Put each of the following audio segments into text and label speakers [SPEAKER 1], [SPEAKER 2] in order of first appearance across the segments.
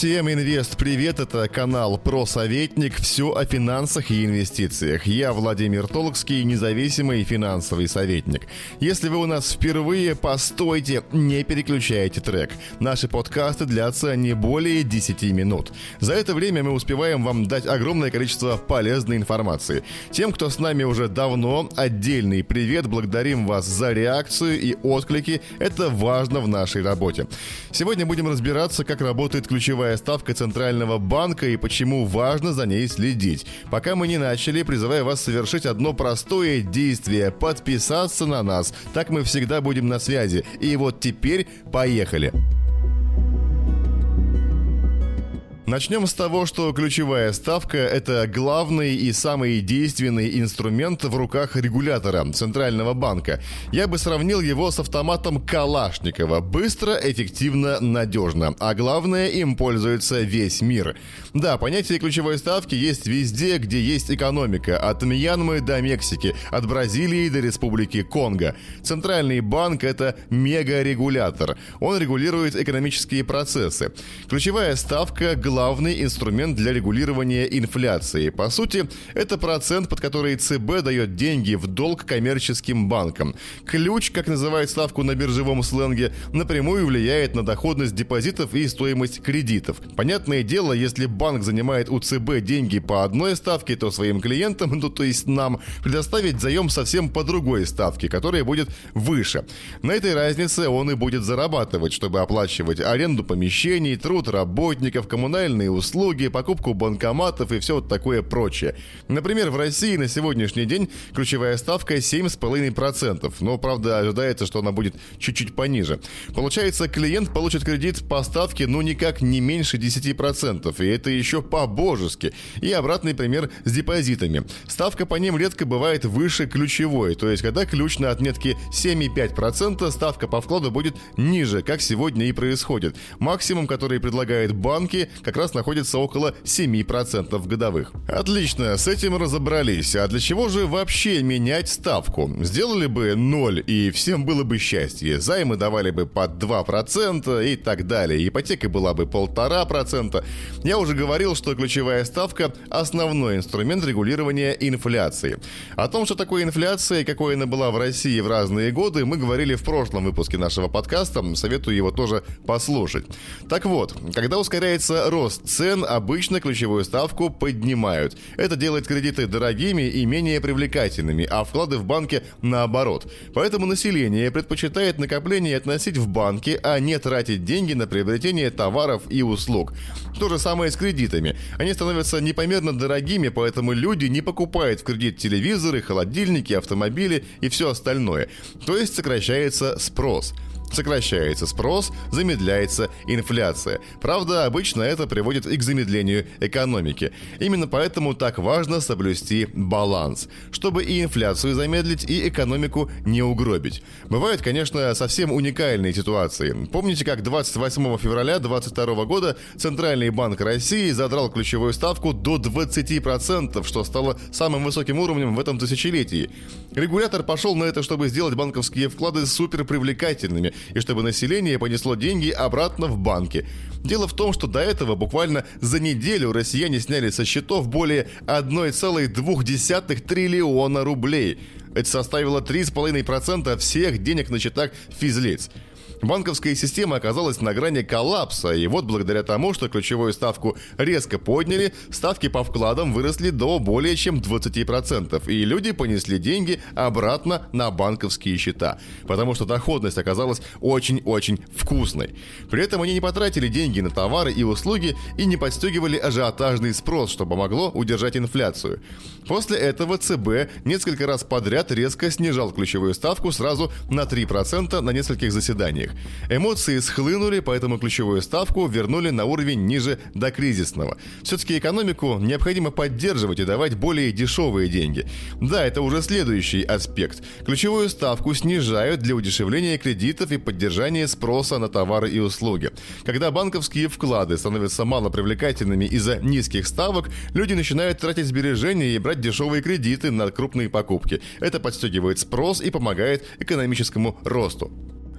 [SPEAKER 1] Всем инвест привет, это канал Про Советник, все о финансах и инвестициях. Я Владимир Толкский, независимый финансовый советник. Если вы у нас впервые, постойте, не переключайте трек. Наши подкасты длятся не более 10 минут. За это время мы успеваем вам дать огромное количество полезной информации. Тем, кто с нами уже давно, отдельный привет, благодарим вас за реакцию и отклики, это важно в нашей работе. Сегодня будем разбираться, как работает ключевая ключевая ставка Центрального банка и почему важно за ней следить. Пока мы не начали, призываю вас совершить одно простое действие – подписаться на нас. Так мы всегда будем на связи. И вот теперь поехали! Начнем с того, что ключевая ставка – это главный и самый действенный инструмент в руках регулятора Центрального банка. Я бы сравнил его с автоматом Калашникова. Быстро, эффективно, надежно. А главное, им пользуется весь мир. Да, понятие ключевой ставки есть везде, где есть экономика. От Мьянмы до Мексики, от Бразилии до Республики Конго. Центральный банк – это мегарегулятор. Он регулирует экономические процессы. Ключевая ставка – главная главный инструмент для регулирования инфляции. По сути, это процент, под который ЦБ дает деньги в долг коммерческим банкам. Ключ, как называют ставку на биржевом сленге, напрямую влияет на доходность депозитов и стоимость кредитов. Понятное дело, если банк занимает у ЦБ деньги по одной ставке, то своим клиентам, ну то есть нам, предоставить заем совсем по другой ставке, которая будет выше. На этой разнице он и будет зарабатывать, чтобы оплачивать аренду помещений, труд работников, коммунальные коммунальные услуги, покупку банкоматов и все вот такое прочее. Например, в России на сегодняшний день ключевая ставка 7,5%, но, правда, ожидается, что она будет чуть-чуть пониже. Получается, клиент получит кредит по ставке ну никак не меньше 10%, и это еще по-божески. И обратный пример с депозитами. Ставка по ним редко бывает выше ключевой, то есть когда ключ на отметке 7,5%, ставка по вкладу будет ниже, как сегодня и происходит. Максимум, который предлагают банки, как раз находится около 7% годовых. Отлично, с этим разобрались. А для чего же вообще менять ставку? Сделали бы 0 и всем было бы счастье. Займы давали бы под 2% и так далее. Ипотека была бы 1,5%. Я уже говорил, что ключевая ставка – основной инструмент регулирования инфляции. О том, что такое инфляция и какой она была в России в разные годы, мы говорили в прошлом выпуске нашего подкаста. Советую его тоже послушать. Так вот, когда ускоряется рост рост цен обычно ключевую ставку поднимают. Это делает кредиты дорогими и менее привлекательными, а вклады в банке наоборот. Поэтому население предпочитает накопление относить в банки, а не тратить деньги на приобретение товаров и услуг. То же самое с кредитами. Они становятся непомерно дорогими, поэтому люди не покупают в кредит телевизоры, холодильники, автомобили и все остальное. То есть сокращается спрос. Сокращается спрос, замедляется инфляция. Правда, обычно это приводит и к замедлению экономики. Именно поэтому так важно соблюсти баланс, чтобы и инфляцию замедлить, и экономику не угробить. Бывают, конечно, совсем уникальные ситуации. Помните, как 28 февраля 2022 года Центральный банк России задрал ключевую ставку до 20%, что стало самым высоким уровнем в этом тысячелетии. Регулятор пошел на это, чтобы сделать банковские вклады супер привлекательными и чтобы население понесло деньги обратно в банки. Дело в том, что до этого буквально за неделю россияне сняли со счетов более 1,2 триллиона рублей. Это составило 3,5% всех денег на счетах физлиц. Банковская система оказалась на грани коллапса, и вот благодаря тому, что ключевую ставку резко подняли, ставки по вкладам выросли до более чем 20%, и люди понесли деньги обратно на банковские счета, потому что доходность оказалась очень-очень вкусной. При этом они не потратили деньги на товары и услуги и не подстегивали ажиотажный спрос, что помогло удержать инфляцию. После этого ЦБ несколько раз подряд резко снижал ключевую ставку сразу на 3% на нескольких заседаниях рынках. Эмоции схлынули, поэтому ключевую ставку вернули на уровень ниже до кризисного. Все-таки экономику необходимо поддерживать и давать более дешевые деньги. Да, это уже следующий аспект. Ключевую ставку снижают для удешевления кредитов и поддержания спроса на товары и услуги. Когда банковские вклады становятся малопривлекательными из-за низких ставок, люди начинают тратить сбережения и брать дешевые кредиты на крупные покупки. Это подстегивает спрос и помогает экономическому росту.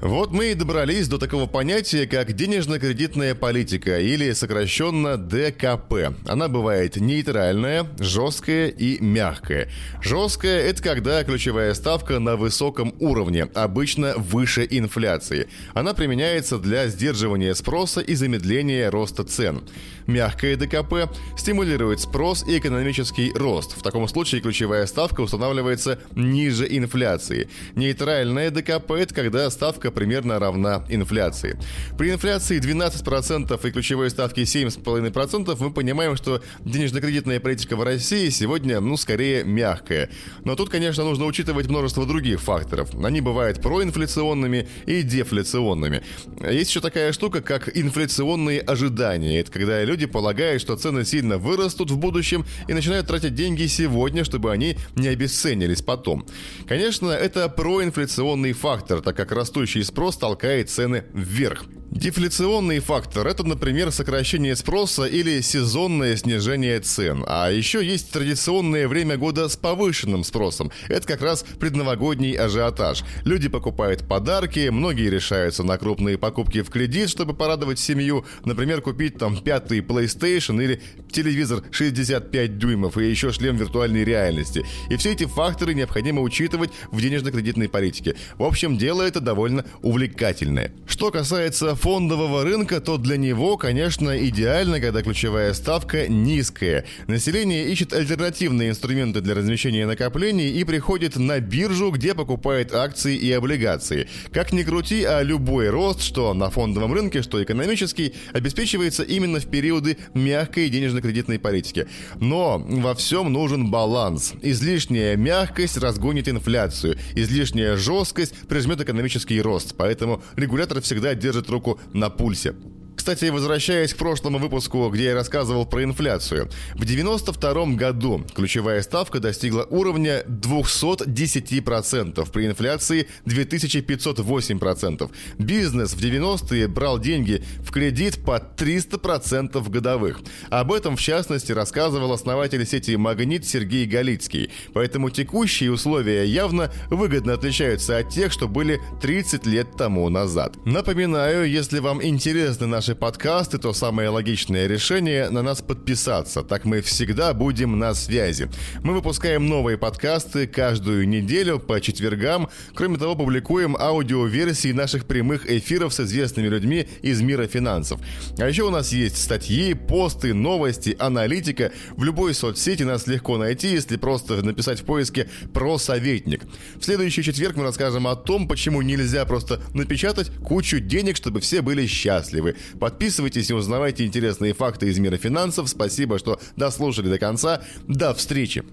[SPEAKER 1] Вот мы и добрались до такого понятия, как денежно-кредитная политика, или сокращенно ДКП. Она бывает нейтральная, жесткая и мягкая. Жесткая – это когда ключевая ставка на высоком уровне, обычно выше инфляции. Она применяется для сдерживания спроса и замедления роста цен. Мягкая ДКП стимулирует спрос и экономический рост. В таком случае ключевая ставка устанавливается ниже инфляции. Нейтральная ДКП – это когда ставка примерно равна инфляции. При инфляции 12% и ключевой ставке 7,5% мы понимаем, что денежно-кредитная политика в России сегодня, ну, скорее мягкая. Но тут, конечно, нужно учитывать множество других факторов. Они бывают проинфляционными и дефляционными. Есть еще такая штука, как инфляционные ожидания. Это когда люди полагают, что цены сильно вырастут в будущем и начинают тратить деньги сегодня, чтобы они не обесценились потом. Конечно, это проинфляционный фактор, так как растущий спрос толкает цены вверх. Дефляционный фактор – это, например, сокращение спроса или сезонное снижение цен. А еще есть традиционное время года с повышенным спросом. Это как раз предновогодний ажиотаж. Люди покупают подарки, многие решаются на крупные покупки в кредит, чтобы порадовать семью. Например, купить там пятый PlayStation или телевизор 65 дюймов и еще шлем виртуальной реальности. И все эти факторы необходимо учитывать в денежно-кредитной политике. В общем, дело это довольно увлекательное. Что касается фондового рынка, то для него, конечно, идеально, когда ключевая ставка низкая. Население ищет альтернативные инструменты для размещения накоплений и приходит на биржу, где покупает акции и облигации. Как ни крути, а любой рост, что на фондовом рынке, что экономический, обеспечивается именно в периоды мягкой денежно-кредитной политики. Но во всем нужен баланс. Излишняя мягкость разгонит инфляцию, излишняя жесткость прижмет экономический рост. Поэтому регулятор всегда держит на пульсе. Кстати, возвращаясь к прошлому выпуску, где я рассказывал про инфляцию. В 92 году ключевая ставка достигла уровня 210% при инфляции 2508%. Бизнес в 90-е брал деньги в кредит по 300% годовых. Об этом, в частности, рассказывал основатель сети «Магнит» Сергей Галицкий. Поэтому текущие условия явно выгодно отличаются от тех, что были 30 лет тому назад. Напоминаю, если вам интересны наши наши подкасты, то самое логичное решение на нас подписаться. Так мы всегда будем на связи. Мы выпускаем новые подкасты каждую неделю по четвергам. Кроме того, публикуем аудиоверсии наших прямых эфиров с известными людьми из мира финансов. А еще у нас есть статьи, посты, новости, аналитика. В любой соцсети нас легко найти, если просто написать в поиске «про советник». В следующий четверг мы расскажем о том, почему нельзя просто напечатать кучу денег, чтобы все были счастливы. Подписывайтесь и узнавайте интересные факты из мира финансов. Спасибо, что дослушали до конца. До встречи!